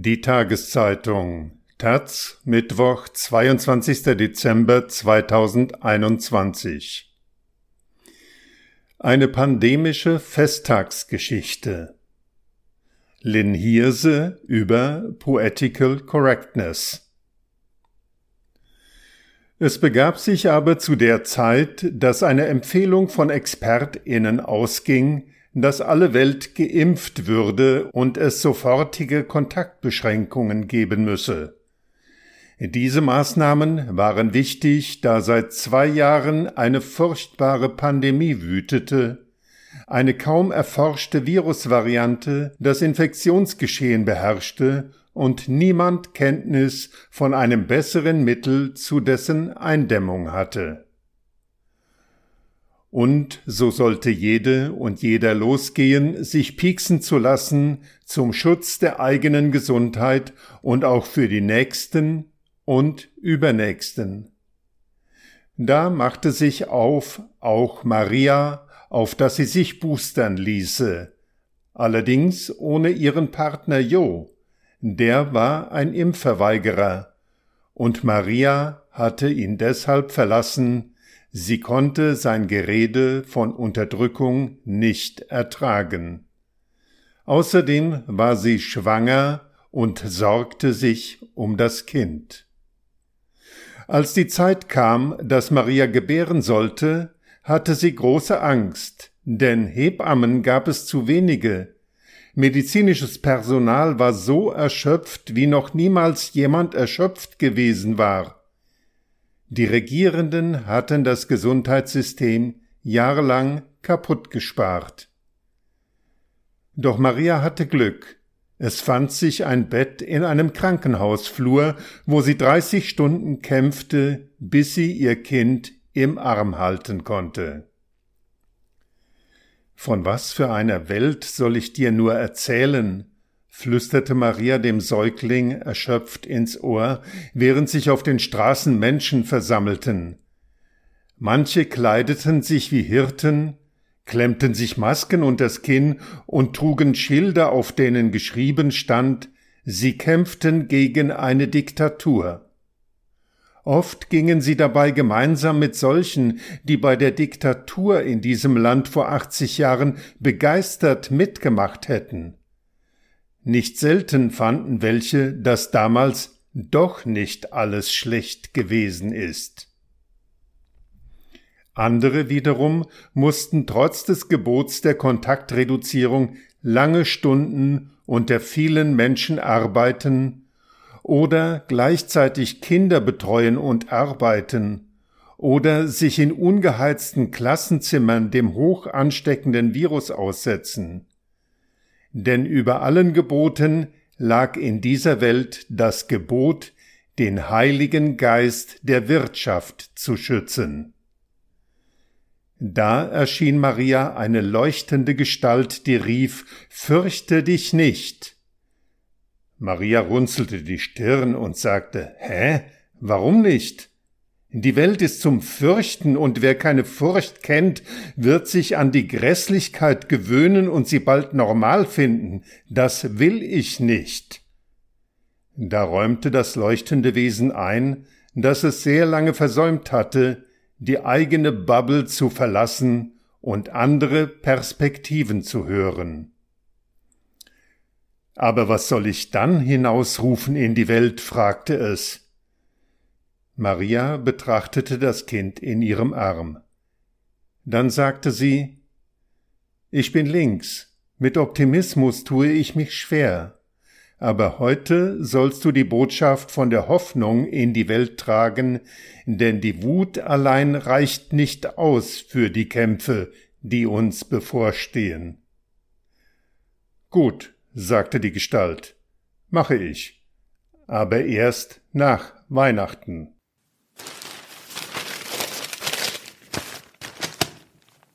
Die Tageszeitung. Taz Mittwoch, 22. Dezember 2021 Eine pandemische Festtagsgeschichte. Lynn Hirse über Poetical Correctness. Es begab sich aber zu der Zeit, dass eine Empfehlung von ExpertInnen ausging, dass alle Welt geimpft würde und es sofortige Kontaktbeschränkungen geben müsse. Diese Maßnahmen waren wichtig, da seit zwei Jahren eine furchtbare Pandemie wütete, eine kaum erforschte Virusvariante das Infektionsgeschehen beherrschte und niemand Kenntnis von einem besseren Mittel zu dessen Eindämmung hatte. Und so sollte jede und jeder losgehen, sich pieksen zu lassen zum Schutz der eigenen Gesundheit und auch für die Nächsten und Übernächsten. Da machte sich auf auch Maria, auf dass sie sich boostern ließe, allerdings ohne ihren Partner Jo, der war ein Impfverweigerer, und Maria hatte ihn deshalb verlassen, Sie konnte sein Gerede von Unterdrückung nicht ertragen. Außerdem war sie schwanger und sorgte sich um das Kind. Als die Zeit kam, dass Maria gebären sollte, hatte sie große Angst, denn Hebammen gab es zu wenige. Medizinisches Personal war so erschöpft, wie noch niemals jemand erschöpft gewesen war. Die Regierenden hatten das Gesundheitssystem jahrelang kaputt gespart. Doch Maria hatte Glück. Es fand sich ein Bett in einem Krankenhausflur, wo sie 30 Stunden kämpfte, bis sie ihr Kind im Arm halten konnte. Von was für einer Welt soll ich dir nur erzählen? Flüsterte Maria dem Säugling erschöpft ins Ohr, während sich auf den Straßen Menschen versammelten. Manche kleideten sich wie Hirten, klemmten sich Masken unters Kinn und trugen Schilder, auf denen geschrieben stand, sie kämpften gegen eine Diktatur. Oft gingen sie dabei gemeinsam mit solchen, die bei der Diktatur in diesem Land vor 80 Jahren begeistert mitgemacht hätten. Nicht selten fanden welche, dass damals doch nicht alles schlecht gewesen ist. Andere wiederum mussten trotz des Gebots der Kontaktreduzierung lange Stunden unter vielen Menschen arbeiten oder gleichzeitig Kinder betreuen und arbeiten oder sich in ungeheizten Klassenzimmern dem hoch ansteckenden Virus aussetzen denn über allen Geboten lag in dieser Welt das Gebot, den Heiligen Geist der Wirtschaft zu schützen. Da erschien Maria eine leuchtende Gestalt, die rief Fürchte dich nicht. Maria runzelte die Stirn und sagte Hä? Warum nicht? Die Welt ist zum Fürchten, und wer keine Furcht kennt, wird sich an die Grässlichkeit gewöhnen und sie bald normal finden. Das will ich nicht. Da räumte das leuchtende Wesen ein, dass es sehr lange versäumt hatte, die eigene Bubble zu verlassen und andere Perspektiven zu hören. Aber was soll ich dann hinausrufen in die Welt? fragte es. Maria betrachtete das Kind in ihrem Arm. Dann sagte sie Ich bin links, mit Optimismus tue ich mich schwer, aber heute sollst du die Botschaft von der Hoffnung in die Welt tragen, denn die Wut allein reicht nicht aus für die Kämpfe, die uns bevorstehen. Gut, sagte die Gestalt, mache ich, aber erst nach Weihnachten.